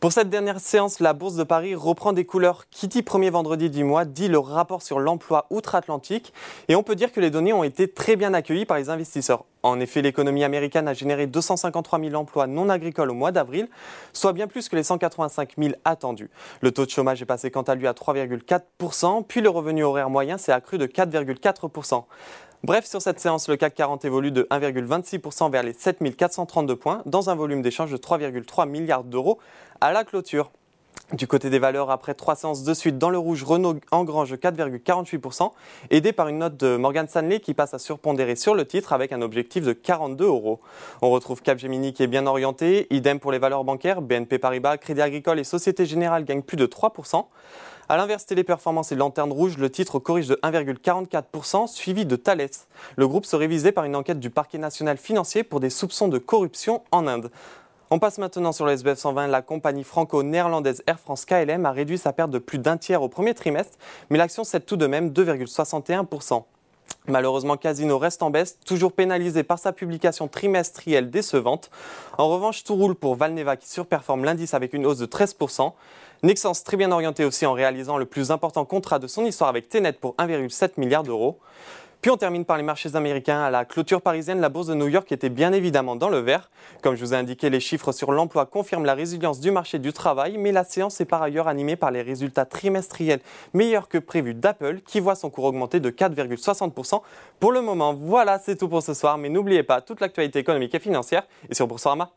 Pour cette dernière séance, la Bourse de Paris reprend des couleurs. Dit premier vendredi du mois dit le rapport sur l'emploi outre-Atlantique. Et on peut dire que les données ont été très bien accueillies par les investisseurs. En effet, l'économie américaine a généré 253 000 emplois non agricoles au mois d'avril, soit bien plus que les 185 000 attendus. Le taux de chômage est passé quant à lui à 3,4%, puis le revenu horaire moyen s'est accru de 4,4%. Bref, sur cette séance, le CAC 40 évolue de 1,26% vers les 7432 points, dans un volume d'échange de 3,3 milliards d'euros à la clôture. Du côté des valeurs, après trois séances de suite dans le rouge, Renault engrange 4,48%, aidé par une note de Morgan Stanley qui passe à surpondérer sur le titre avec un objectif de 42 euros. On retrouve Capgemini qui est bien orienté, idem pour les valeurs bancaires, BNP Paribas, Crédit Agricole et Société Générale gagnent plus de 3%. A l'inverse, Téléperformance et Lanterne Rouge, le titre corrige de 1,44%, suivi de Thales. Le groupe se révisait par une enquête du parquet national financier pour des soupçons de corruption en Inde. On passe maintenant sur le SBF 120. La compagnie franco-néerlandaise Air France KLM a réduit sa perte de plus d'un tiers au premier trimestre, mais l'action cède tout de même 2,61%. Malheureusement, Casino reste en baisse, toujours pénalisé par sa publication trimestrielle décevante. En revanche, tout roule pour Valneva qui surperforme l'indice avec une hausse de 13%. Nexens très bien orienté aussi en réalisant le plus important contrat de son histoire avec Tenet pour 1,7 milliard d'euros. Puis on termine par les marchés américains. À la clôture parisienne, la bourse de New York était bien évidemment dans le vert. Comme je vous ai indiqué, les chiffres sur l'emploi confirment la résilience du marché du travail, mais la séance est par ailleurs animée par les résultats trimestriels meilleurs que prévus d'Apple, qui voit son cours augmenter de 4,60%. Pour le moment, voilà, c'est tout pour ce soir, mais n'oubliez pas toute l'actualité économique et financière et sur Boursorama.